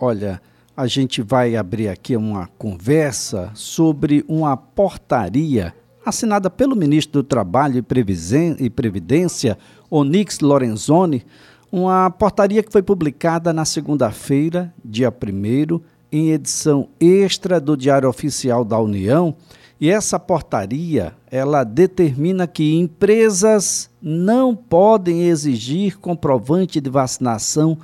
Olha, a gente vai abrir aqui uma conversa sobre uma portaria assinada pelo ministro do Trabalho e Previdência, Onix Lorenzoni, uma portaria que foi publicada na segunda-feira, dia 1 em edição extra do Diário Oficial da União, e essa portaria, ela determina que empresas não podem exigir comprovante de vacinação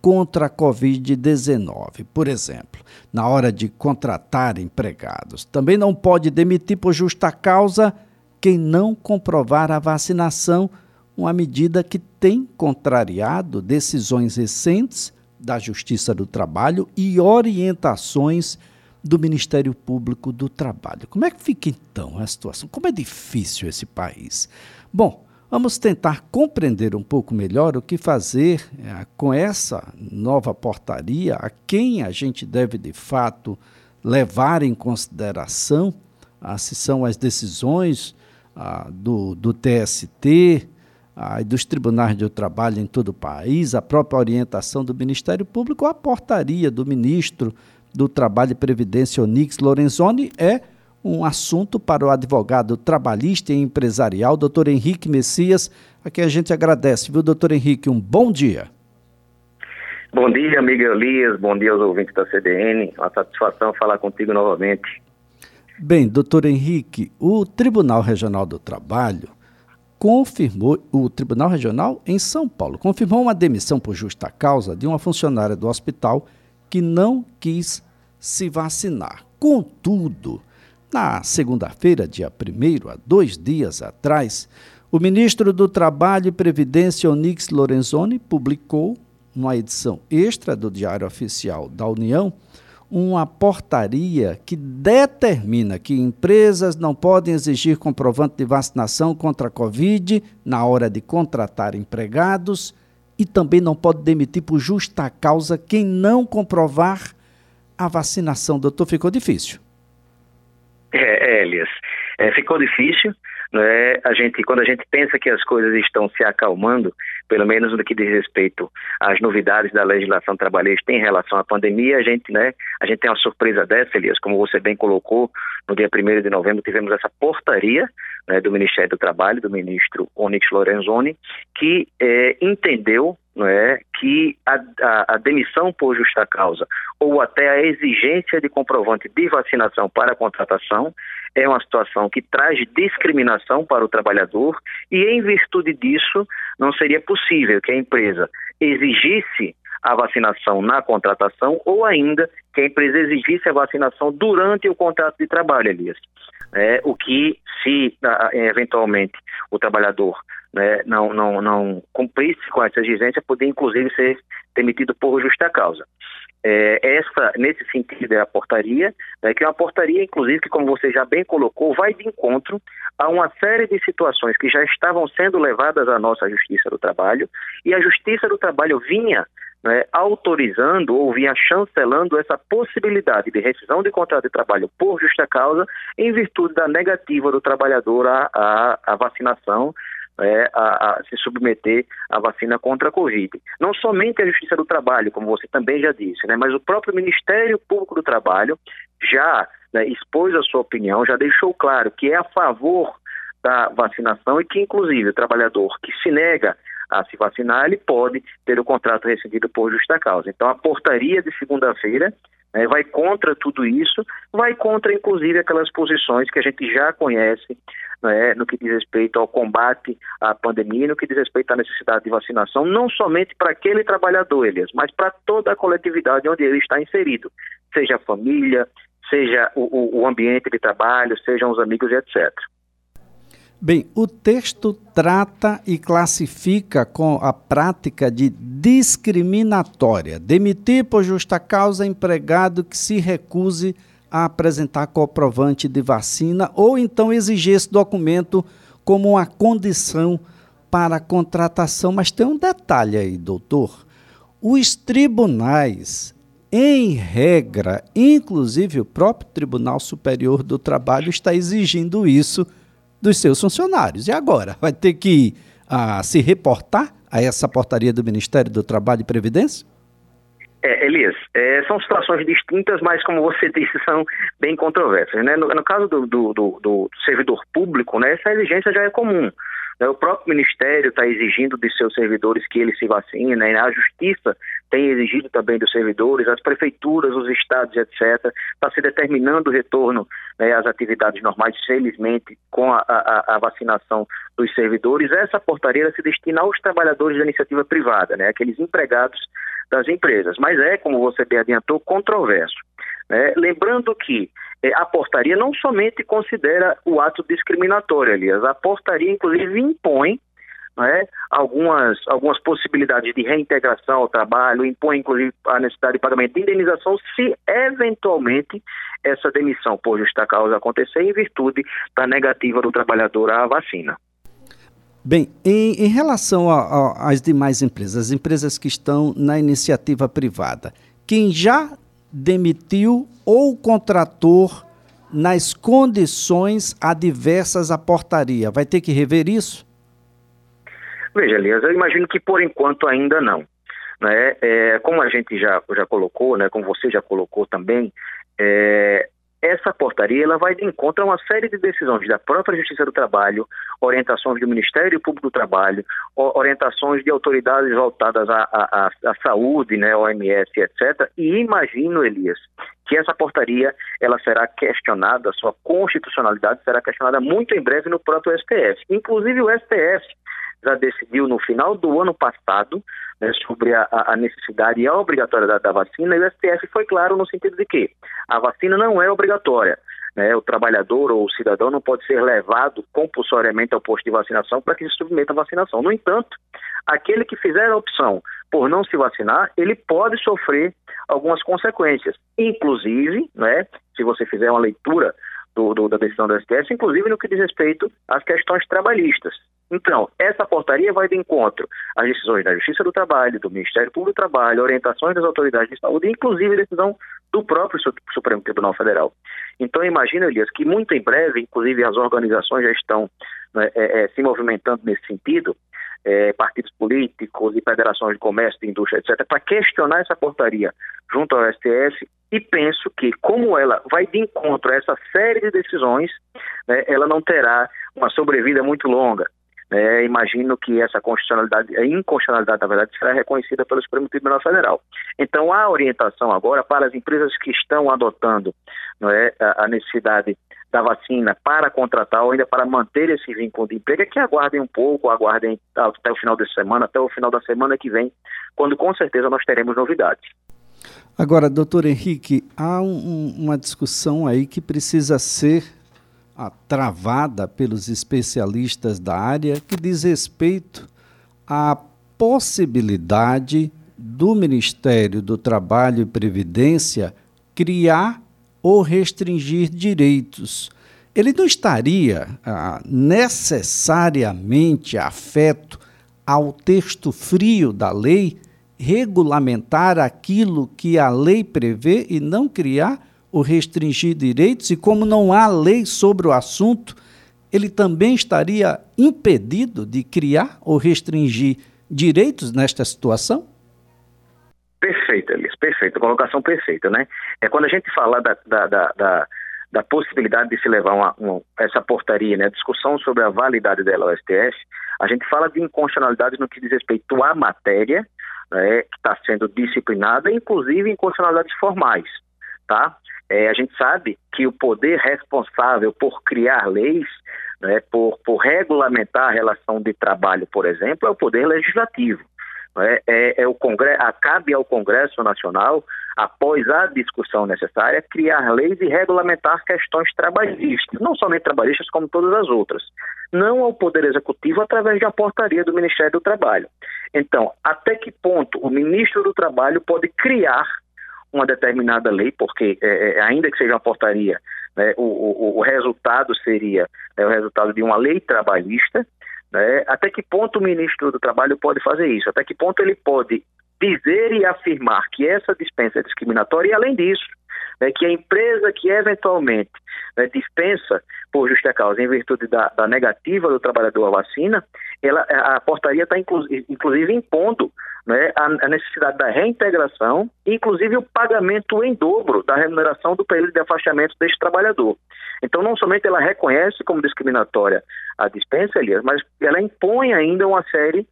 contra a Covid-19, por exemplo, na hora de contratar empregados. Também não pode demitir por justa causa quem não comprovar a vacinação, uma medida que tem contrariado decisões recentes da Justiça do Trabalho e orientações do Ministério Público do Trabalho. Como é que fica então a situação? Como é difícil esse país? Bom, Vamos tentar compreender um pouco melhor o que fazer é, com essa nova portaria, a quem a gente deve de fato levar em consideração, ah, se são as decisões ah, do, do TST ah, dos tribunais de trabalho em todo o país, a própria orientação do Ministério Público, a portaria do ministro do Trabalho e Previdência, Onix Lorenzoni, é um assunto para o advogado trabalhista e empresarial, doutor Henrique Messias, a quem a gente agradece, viu, doutor Henrique? Um bom dia. Bom dia, amigo Elias, bom dia aos ouvintes da CDN, uma satisfação falar contigo novamente. Bem, doutor Henrique, o Tribunal Regional do Trabalho confirmou, o Tribunal Regional em São Paulo, confirmou uma demissão por justa causa de uma funcionária do hospital que não quis se vacinar. Contudo, na segunda-feira, dia 1, há dois dias atrás, o ministro do Trabalho e Previdência, Onix Lorenzoni, publicou, numa edição extra do Diário Oficial da União, uma portaria que determina que empresas não podem exigir comprovante de vacinação contra a Covid na hora de contratar empregados e também não pode demitir por justa causa quem não comprovar a vacinação. Doutor, ficou difícil. É, ficou difícil. Né? A gente, quando a gente pensa que as coisas estão se acalmando, pelo menos no que diz respeito às novidades da legislação trabalhista em relação à pandemia, a gente, né, a gente tem uma surpresa dessa, Elias, como você bem colocou, no dia 1 de novembro tivemos essa portaria né, do Ministério do Trabalho, do ministro Onyx Lorenzoni, que é, entendeu não é, que a, a, a, demissão por justa causa ou até a exigência de comprovante de vacinação para a contratação é uma situação que traz discriminação para o trabalhador e, em virtude disso, não seria possível que a empresa exigisse a vacinação na contratação ou ainda que a empresa exigisse a vacinação durante o contrato de trabalho, Elias. É, o que, se eventualmente o trabalhador né, não, não, não cumprisse com essa exigência, poderia inclusive ser demitido por justa causa. É, essa, nesse sentido, é a portaria, né, que é uma portaria, inclusive, que, como você já bem colocou, vai de encontro a uma série de situações que já estavam sendo levadas à nossa Justiça do Trabalho, e a Justiça do Trabalho vinha né, autorizando ou vinha chancelando essa possibilidade de rescisão de contrato de trabalho por justa causa, em virtude da negativa do trabalhador à, à, à vacinação é, a, a, se submeter à vacina contra a Covid. Não somente a Justiça do Trabalho, como você também já disse, né, mas o próprio Ministério Público do Trabalho já né, expôs a sua opinião, já deixou claro que é a favor da vacinação e que, inclusive, o trabalhador que se nega a se vacinar, ele pode ter o contrato rescindido por justa causa. Então, a portaria de segunda-feira né, vai contra tudo isso, vai contra, inclusive, aquelas posições que a gente já conhece né, no que diz respeito ao combate à pandemia, no que diz respeito à necessidade de vacinação, não somente para aquele trabalhador, Elias, mas para toda a coletividade onde ele está inserido, seja a família, seja o, o ambiente de trabalho, sejam os amigos etc. Bem, o texto trata e classifica com a prática de discriminatória, demitir por justa causa empregado que se recuse a apresentar comprovante de vacina ou então exigir esse documento como uma condição para a contratação. Mas tem um detalhe aí, doutor. Os tribunais, em regra, inclusive o próprio Tribunal Superior do Trabalho, está exigindo isso dos seus funcionários. E agora? Vai ter que ah, se reportar a essa portaria do Ministério do Trabalho e Previdência? É, Elias, é, são situações distintas, mas como você disse, são bem controversas. Né? No, no caso do, do, do, do, servidor público, né, essa exigência já é comum. Né? O próprio Ministério está exigindo de seus servidores que eles se vacinem, né? a Justiça tem exigido também dos servidores, as prefeituras, os estados, etc. Está se determinando o retorno né, às atividades normais, felizmente, com a, a, a, vacinação dos servidores. Essa portaria se destina aos trabalhadores da iniciativa privada, né, aqueles empregados das empresas. Mas é, como você bem adiantou, controverso. Né? Lembrando que a portaria não somente considera o ato discriminatório, aliás, a portaria, inclusive, impõe né, algumas, algumas possibilidades de reintegração ao trabalho, impõe, inclusive, a necessidade de pagamento de indenização se, eventualmente, essa demissão por justa causa acontecer em virtude da negativa do trabalhador à vacina. Bem, em, em relação às demais empresas, as empresas que estão na iniciativa privada, quem já demitiu ou contratou nas condições adversas à portaria, vai ter que rever isso? Veja, Elias, eu imagino que por enquanto ainda não. Né? É, como a gente já, já colocou, né, como você já colocou também, é, essa portaria ela vai de encontro a uma série de decisões da própria Justiça do Trabalho, orientações do Ministério Público do Trabalho, orientações de autoridades voltadas à, à, à saúde, né, OMS, etc. E imagino, Elias, que essa portaria ela será questionada, sua constitucionalidade será questionada muito em breve no próprio STF. Inclusive o STF já decidiu no final do ano passado né, sobre a, a, necessidade e a obrigatoriedade da vacina, e o STF foi claro no sentido de que a vacina não é obrigatória. Né, o trabalhador ou o cidadão não pode ser levado compulsoriamente ao posto de vacinação para que se submeta à vacinação. No entanto, aquele que fizer a opção por não se vacinar, ele pode sofrer algumas consequências, inclusive, né, se você fizer uma leitura do, do, da decisão do STF, inclusive no que diz respeito às questões trabalhistas. Então, essa portaria vai de encontro às decisões da Justiça do Trabalho, do Ministério Público do Trabalho, orientações das autoridades de saúde, inclusive decisão do próprio Supremo Tribunal Federal. Então, imagina, Elias, que muito em breve, inclusive as organizações já estão né, é, é, se movimentando nesse sentido, é, partidos políticos e federações de comércio, de indústria, etc., para questionar essa portaria junto ao STF e penso que, como ela vai de encontro a essa série de decisões, né, ela não terá uma sobrevida muito longa. É, imagino que essa constitucionalidade, a inconstitucionalidade, na verdade, será reconhecida pelo Supremo Tribunal Federal. Então, a orientação agora para as empresas que estão adotando é, a necessidade da vacina para contratar ou ainda para manter esse vínculo de emprego é que aguardem um pouco, aguardem até o final dessa semana, até o final da semana que vem, quando com certeza nós teremos novidades. Agora, doutor Henrique, há um, uma discussão aí que precisa ser travada pelos especialistas da área que diz respeito à possibilidade do Ministério do Trabalho e Previdência criar ou restringir direitos. Ele não estaria ah, necessariamente afeto ao texto frio da lei, regulamentar aquilo que a lei prevê e não criar o restringir direitos, e como não há lei sobre o assunto, ele também estaria impedido de criar ou restringir direitos nesta situação? Perfeito, Elias, perfeito, colocação perfeita, né? É quando a gente fala da, da, da, da, da possibilidade de se levar uma, uma, essa portaria, né, discussão sobre a validade dela ao STF, a gente fala de inconstitucionalidade no que diz respeito à matéria, né, que está sendo disciplinada, inclusive inconstitucionalidades formais, tá? É, a gente sabe que o poder responsável por criar leis, né, por, por regulamentar a relação de trabalho, por exemplo, é o poder legislativo. É, é, é, o Congresso, cabe ao Congresso Nacional, após a discussão necessária, criar leis e regulamentar questões trabalhistas, não somente trabalhistas, como todas as outras. Não ao Poder Executivo através de uma portaria do Ministério do Trabalho. Então, até que ponto o ministro do Trabalho pode criar uma determinada lei, porque é, é, ainda que seja uma portaria, né, o, o, o, resultado seria né, o resultado de uma lei trabalhista, né, até que ponto o ministro do Trabalho pode fazer isso? Até que ponto ele pode dizer e afirmar que essa dispensa é discriminatória e, além disso, né, que a empresa que eventualmente né, dispensa por justa causa em virtude da, da, negativa do trabalhador à vacina, ela, a portaria está inclusive impondo né, a, a, necessidade da reintegração, inclusive o pagamento em dobro da remuneração do período de afastamento deste trabalhador. Então, não somente ela reconhece como discriminatória a dispensa, Elias, mas ela impõe ainda uma série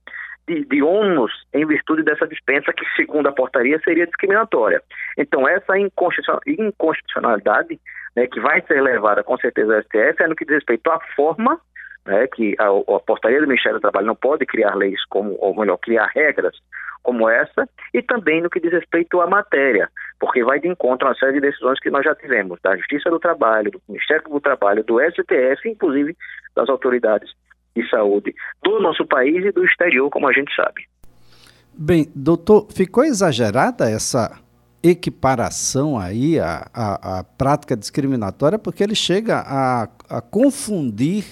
de, de ônus em virtude dessa dispensa que, segundo a portaria, seria discriminatória. Então, essa inconstitucionalidade, né, que vai ser levada com certeza ao STF, é no que diz respeito à forma né, que a, a, portaria do Ministério do Trabalho não pode criar leis como, ou melhor, criar regras como essa, e também no que diz respeito à matéria, porque vai de encontro a uma série de decisões que nós já tivemos, da Justiça do Trabalho, do Ministério do Trabalho, do STF, inclusive das autoridades de saúde do nosso país e do exterior, como a gente sabe. Bem, doutor, ficou exagerada essa equiparação aí à, à prática discriminatória, porque ele chega a, a confundir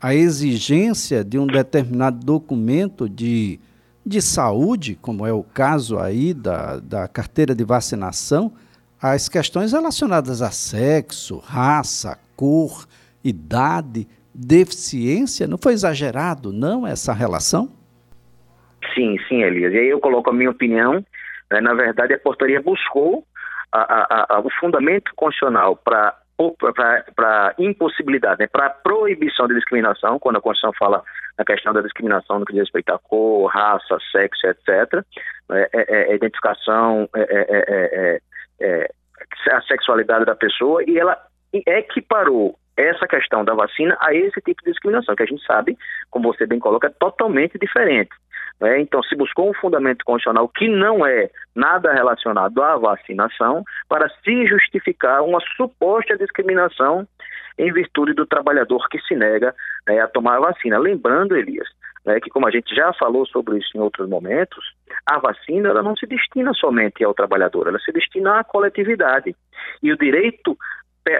a exigência de um determinado documento de, de saúde, como é o caso aí da, da carteira de vacinação, as questões relacionadas a sexo, raça, cor, idade, deficiência? Não foi exagerado, não, essa relação? Sim, sim, Elias. E aí eu coloco a minha opinião. Né? Na verdade, a portaria buscou a, a, a, o fundamento constitucional para para impossibilidade, né, para proibição de discriminação, quando a Constituição fala na questão da discriminação no que diz respeito à cor, raça, sexo, etc., né, é, é, é, identificação, é, é, é, a sexualidade da pessoa, e ela equiparou essa questão da vacina a esse tipo de discriminação, que a gente sabe, como você bem coloca, é totalmente diferente. Né? Então, se buscou um fundamento constitucional que não é nada relacionado à vacinação para se justificar uma suposta discriminação em virtude do trabalhador que se nega né, a tomar a vacina. Lembrando, Elias, né, que como a gente já falou sobre isso em outros momentos, a vacina ela não se destina somente ao trabalhador, ela se destina à coletividade. E o direito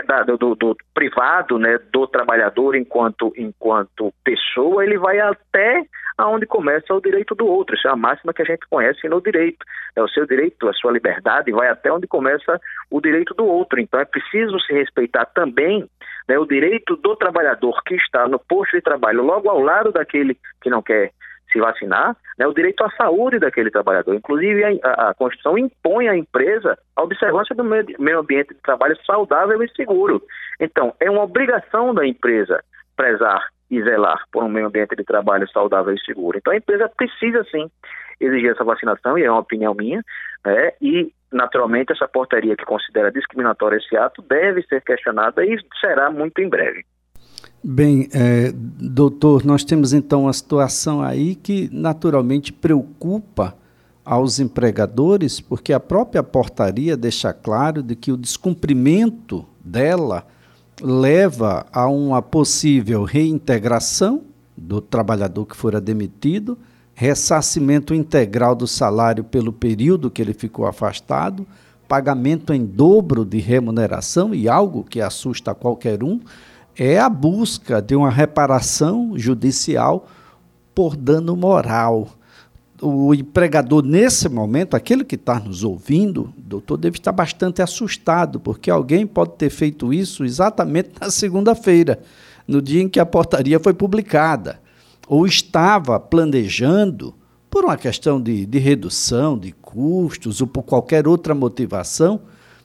da, do, do, privado, né, do trabalhador enquanto, enquanto pessoa, ele vai até aonde começa o direito do outro. Isso é a máxima que a gente conhece no direito. É o seu direito, a sua liberdade vai até onde começa o direito do outro. Então é preciso se respeitar também né, o direito do trabalhador que está no posto de trabalho logo ao lado daquele que não quer se vacinar, né, o direito à saúde daquele trabalhador. Inclusive, a, a, Constituição impõe à empresa a observância do meio, ambiente de trabalho saudável e seguro. Então, é uma obrigação da empresa prezar e zelar por um meio ambiente de trabalho saudável e seguro. Então, a empresa precisa, sim, exigir essa vacinação, e é uma opinião minha, né, e, naturalmente, essa portaria que considera discriminatório esse ato deve ser questionada e será muito em breve. Bem, é, doutor, nós temos então uma situação aí que naturalmente preocupa aos empregadores, porque a própria portaria deixa claro de que o descumprimento dela leva a uma possível reintegração do trabalhador que fora demitido, ressarcimento integral do salário pelo período que ele ficou afastado, pagamento em dobro de remuneração e algo que assusta qualquer um é a busca de uma reparação judicial por dano moral. O empregador, nesse momento, aquele que está nos ouvindo, doutor, deve estar bastante assustado, porque alguém pode ter feito isso exatamente na segunda-feira, no dia em que a portaria foi publicada, ou estava planejando, por uma questão de, de redução de custos ou por qualquer outra motivação,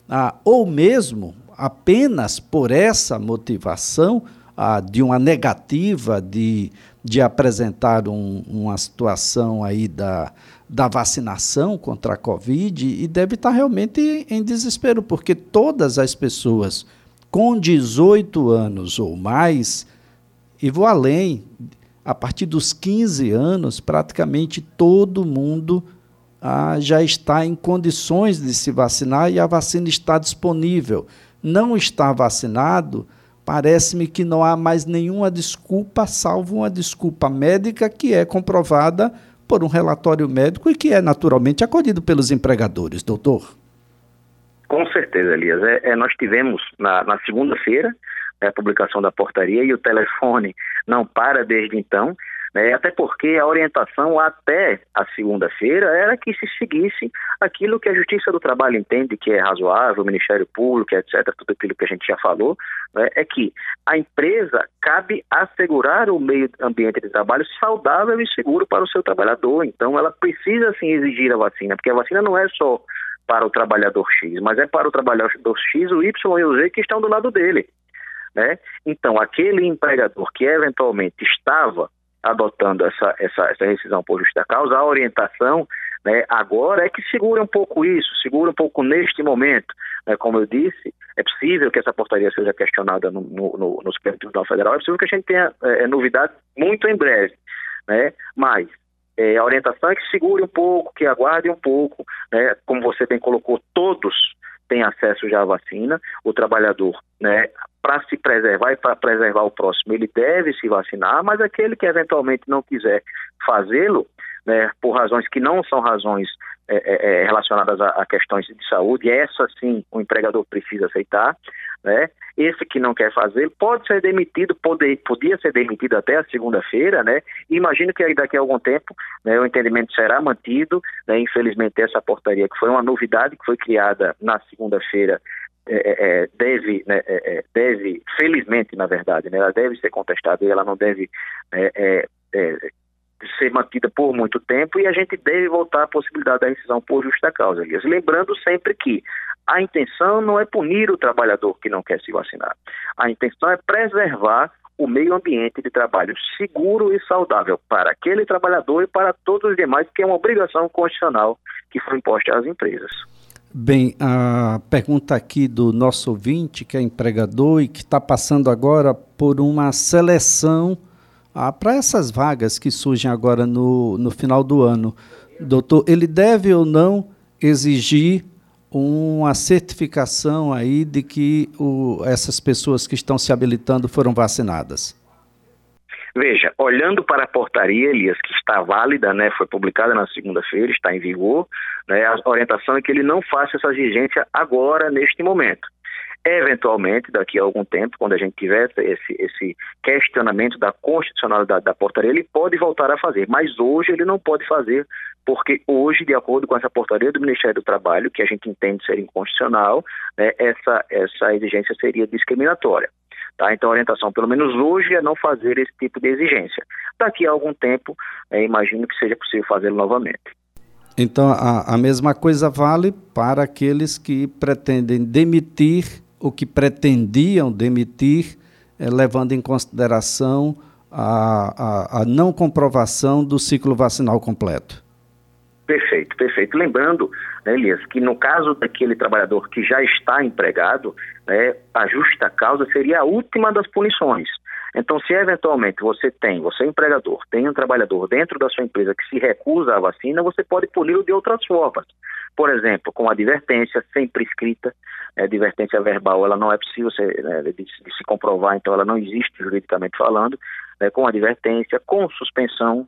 ah, ou mesmo apenas por essa motivação ah, de uma negativa de, de apresentar um, uma situação aí da, da vacinação contra a Covid e deve estar realmente em desespero, porque todas as pessoas com 18 anos ou mais, e vou além, a partir dos 15 anos, praticamente todo mundo ah, já está em condições de se vacinar e a vacina está disponível não está vacinado, parece-me que não há mais nenhuma desculpa, salvo uma desculpa médica que é comprovada por um relatório médico e que é naturalmente acolhido pelos empregadores, doutor. Com certeza, Elias. É, é nós tivemos na, na segunda-feira né, a publicação da portaria e o telefone não para desde então. Né? Até porque a orientação até a segunda-feira era que se seguisse aquilo que a Justiça do Trabalho entende que é razoável, o Ministério Público, etc., tudo aquilo que a gente já falou, né? é que a empresa cabe assegurar o meio ambiente de trabalho saudável e seguro para o seu trabalhador. Então, ela precisa sim exigir a vacina, porque a vacina não é só para o trabalhador X, mas é para o trabalhador X, o Y e o Z que estão do lado dele. Né? Então, aquele empregador que eventualmente estava adotando essa, essa, essa rescisão por justa causa, a orientação né, agora é que segura um pouco isso, segura um pouco neste momento. Né, como eu disse, é possível que essa portaria seja questionada no, no, no Supremo Tribunal Federal, é possível que a gente tenha é, novidade muito em breve. Né, mas é, a orientação é que segure um pouco, que aguarde um pouco, né, como você bem colocou, todos têm acesso já à vacina, o trabalhador, né, para se preservar e para preservar o próximo, ele deve se vacinar, mas aquele que eventualmente não quiser fazê-lo, né, por razões que não são razões é, é, é relacionadas a, a, questões de saúde, essa sim o empregador precisa aceitar, né? Esse que não quer fazer pode ser demitido, pode, podia ser demitido até a segunda-feira, né? Imagino que daqui a algum tempo né, o entendimento será mantido, né? Infelizmente essa portaria que foi uma novidade que foi criada na segunda-feira é, é, é, deve, né, é, é, deve, felizmente, na verdade, né, ela deve ser contestada e ela não deve é, ser mantida por muito tempo e a gente deve voltar à possibilidade da rescisão por justa causa, Elias. Lembrando sempre que a intenção não é punir o trabalhador que não quer se vacinar. A intenção é preservar o meio ambiente de trabalho seguro e saudável para aquele trabalhador e para todos os demais, que é uma obrigação constitucional que foi imposta às empresas. Bem, a pergunta aqui do nosso ouvinte, que é empregador e que está passando agora por uma seleção ah, para essas vagas que surgem agora no, no final do ano. Doutor, ele deve ou não exigir uma certificação aí de que o, essas pessoas que estão se habilitando foram vacinadas? Veja, olhando para a portaria, Elias, que está válida, né, foi publicada na segunda-feira, está em vigor, né, a orientação é que ele não faça essa exigência agora, neste momento. Eventualmente, daqui a algum tempo, quando a gente tiver esse, esse questionamento da constitucionalidade da portaria, ele pode voltar a fazer, mas hoje ele não pode fazer, porque hoje, de acordo com essa portaria do Ministério do Trabalho, que a gente entende ser inconstitucional, né, essa, essa exigência seria discriminatória. Tá? Então, a orientação, pelo menos hoje, é não fazer esse tipo de exigência. Daqui a algum tempo, é, imagino que seja possível fazê-lo novamente. Então, a, a mesma coisa vale para aqueles que pretendem demitir o que pretendiam demitir, eh, levando em consideração a, a, a não comprovação do ciclo vacinal completo. Perfeito, perfeito. Lembrando, né, Elias, que no caso daquele trabalhador que já está empregado, né, a justa causa seria a última das punições. Então, se eventualmente você tem, você é empregador, tem um trabalhador dentro da sua empresa que se recusa à vacina, você pode puni-lo de outras formas. Por exemplo, com advertência sempre escrita, a advertência verbal ela não é possível ser, né, de, de, se comprovar, então ela não existe juridicamente falando, né, com advertência, com suspensão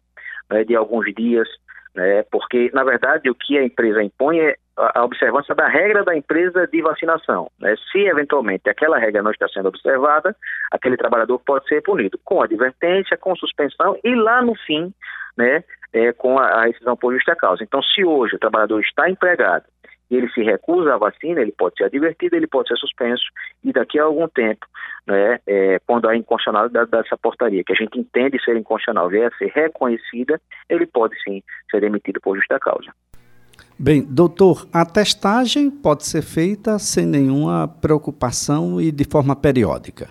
né, de alguns dias, né, porque, na verdade, o que a empresa impõe é a observância da regra da empresa de vacinação. Né? Se eventualmente aquela regra não está sendo observada, aquele trabalhador pode ser punido com advertência, com suspensão e lá no fim, né, é, com a, a rescisão por justa causa. Então, se hoje o trabalhador está empregado e ele se recusa à vacina, ele pode ser advertido, ele pode ser suspenso e daqui a algum tempo, né, é, quando a inconstitucionalidade dessa portaria, que a gente entende ser inconstitucional, vier a ser reconhecida, ele pode sim ser demitido por justa causa. Bem, doutor, a testagem pode ser feita sem nenhuma preocupação e de forma periódica.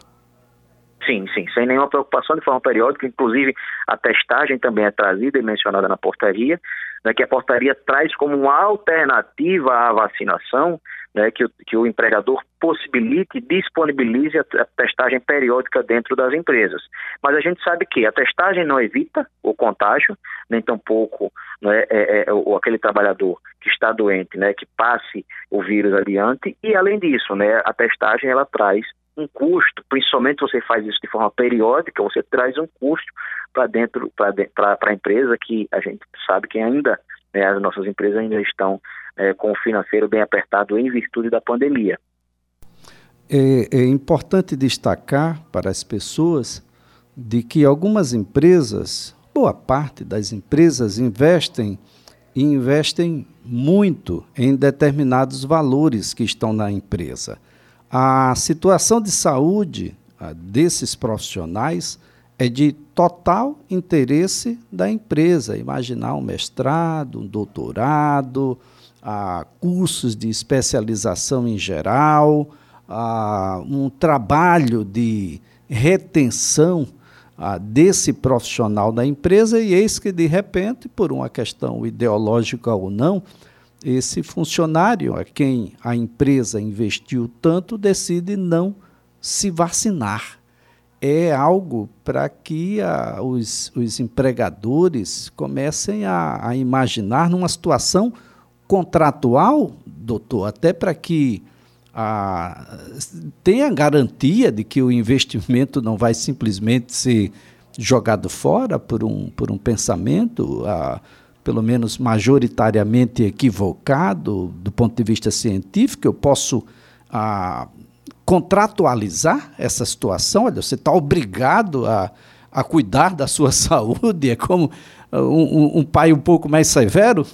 Sim, sim, sem nenhuma preocupação de forma periódica. Inclusive, a testagem também é trazida e mencionada na portaria, né, que a portaria traz como uma alternativa à vacinação, né, que, o, que o empregador possibilite e disponibilize a, a testagem periódica dentro das empresas. Mas a gente sabe que a testagem não evita o contágio, nem tampouco né, é, é, aquele trabalhador que está doente, né, que passe o vírus adiante, e além disso, né, a testagem ela traz um custo, principalmente você faz isso de forma periódica, você traz um custo para dentro, para a empresa, que a gente sabe que ainda, né, as nossas empresas ainda estão é, com o financeiro bem apertado em virtude da pandemia. É, é importante destacar para as pessoas de que algumas empresas boa parte das empresas investem e investem muito em determinados valores que estão na empresa. A situação de saúde ah, desses profissionais é de total interesse da empresa. Imaginar um mestrado, um doutorado, a cursos de especialização em geral, a um trabalho de retenção desse profissional da empresa, e eis que, de repente, por uma questão ideológica ou não, esse funcionário a quem a empresa investiu tanto decide não se vacinar. É algo para que a, os, os empregadores comecem a, a imaginar numa situação contratual, doutor, até para que a, tenha garantia de que o investimento não vai simplesmente ser jogado fora por um, por um pensamento, a, pelo menos majoritariamente equivocado do ponto de vista científico, eu posso a, contratualizar essa situação. Olha, você está obrigado a, a cuidar da sua saúde, é como um, um, um pai um pouco mais severo?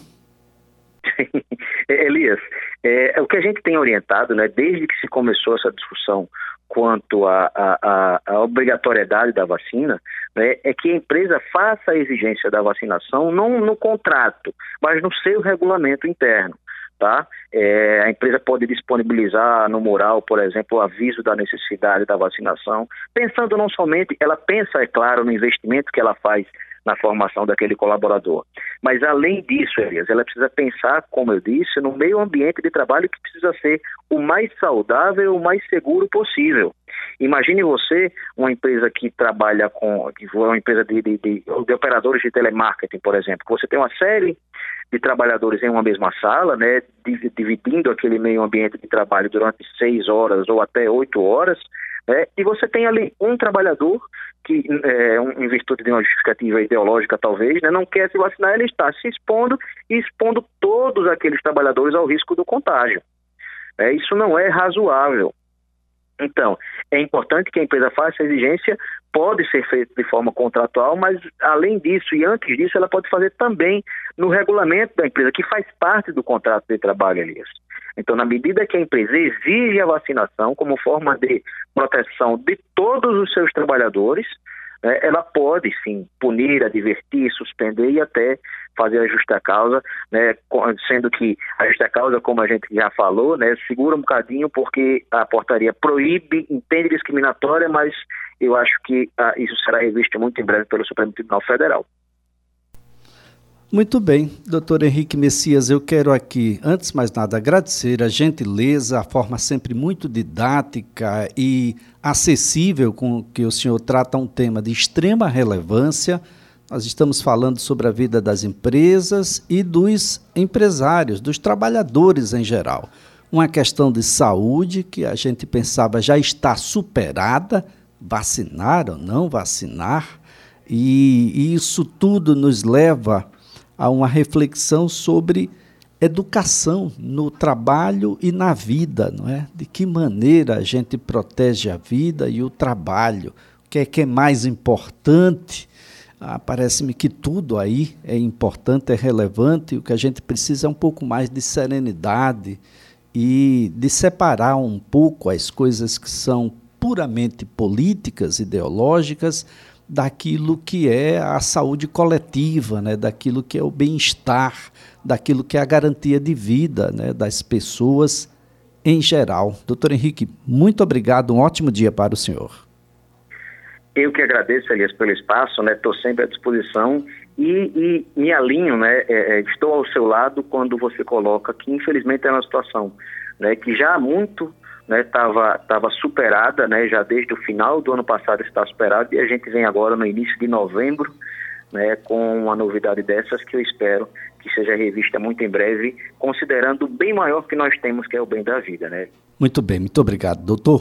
Elias, é, o que a gente tem orientado, né, desde que se começou essa discussão quanto à obrigatoriedade da vacina, né, é que a empresa faça a exigência da vacinação não no contrato, mas no seu regulamento interno. Tá? É, a empresa pode disponibilizar no mural, por exemplo, o aviso da necessidade da vacinação, pensando não somente, ela pensa, é claro, no investimento que ela faz na formação daquele colaborador. Mas além disso, Elias, ela precisa pensar, como eu disse, no meio ambiente de trabalho que precisa ser o mais saudável, o mais seguro possível. Imagine você, uma empresa que trabalha com, que for uma empresa de, de, de, de operadores de telemarketing, por exemplo, que você tem uma série de trabalhadores em uma mesma sala, né, dividindo aquele meio ambiente de trabalho durante seis horas ou até oito horas, né, e você tem ali um trabalhador que, é, em virtude de uma justificativa ideológica talvez, né, não quer se vacinar, ele está se expondo e expondo todos aqueles trabalhadores ao risco do contágio. É, isso não é razoável. Então, é importante que a empresa faça essa exigência, pode ser feito de forma contratual, mas além disso e antes disso, ela pode fazer também no regulamento da empresa, que faz parte do contrato de trabalho, Elias. Então, na medida que a empresa exige a vacinação como forma de proteção de todos os seus trabalhadores, né, ela pode sim punir, advertir, suspender e até fazer a justa causa, né, sendo que a justa causa, como a gente já falou, né, segura um bocadinho porque a portaria proíbe, entende discriminatória, mas eu acho que ah, isso será revisto muito em breve pelo Supremo Tribunal Federal. Muito bem, doutor Henrique Messias, eu quero aqui, antes de mais nada, agradecer a gentileza, a forma sempre muito didática e acessível com que o senhor trata um tema de extrema relevância. Nós estamos falando sobre a vida das empresas e dos empresários, dos trabalhadores em geral. Uma questão de saúde que a gente pensava já está superada, vacinar ou não vacinar, e isso tudo nos leva a uma reflexão sobre educação no trabalho e na vida, não é? De que maneira a gente protege a vida e o trabalho? O que é que é mais importante? Ah, Parece-me que tudo aí é importante, é relevante, o que a gente precisa é um pouco mais de serenidade e de separar um pouco as coisas que são puramente políticas, ideológicas, daquilo que é a saúde coletiva, né, daquilo que é o bem-estar, daquilo que é a garantia de vida né, das pessoas em geral. Doutor Henrique, muito obrigado, um ótimo dia para o senhor. Eu que agradeço, Elias, pelo espaço, estou né, sempre à disposição e, e me alinho, né, é, é, estou ao seu lado quando você coloca que infelizmente é uma situação né, que já há muito estava né, tava superada, né, já desde o final do ano passado está superada e a gente vem agora no início de novembro né, com uma novidade dessas que eu espero que seja revista muito em breve, considerando o bem maior que nós temos, que é o bem da vida. Né? Muito bem, muito obrigado, doutor.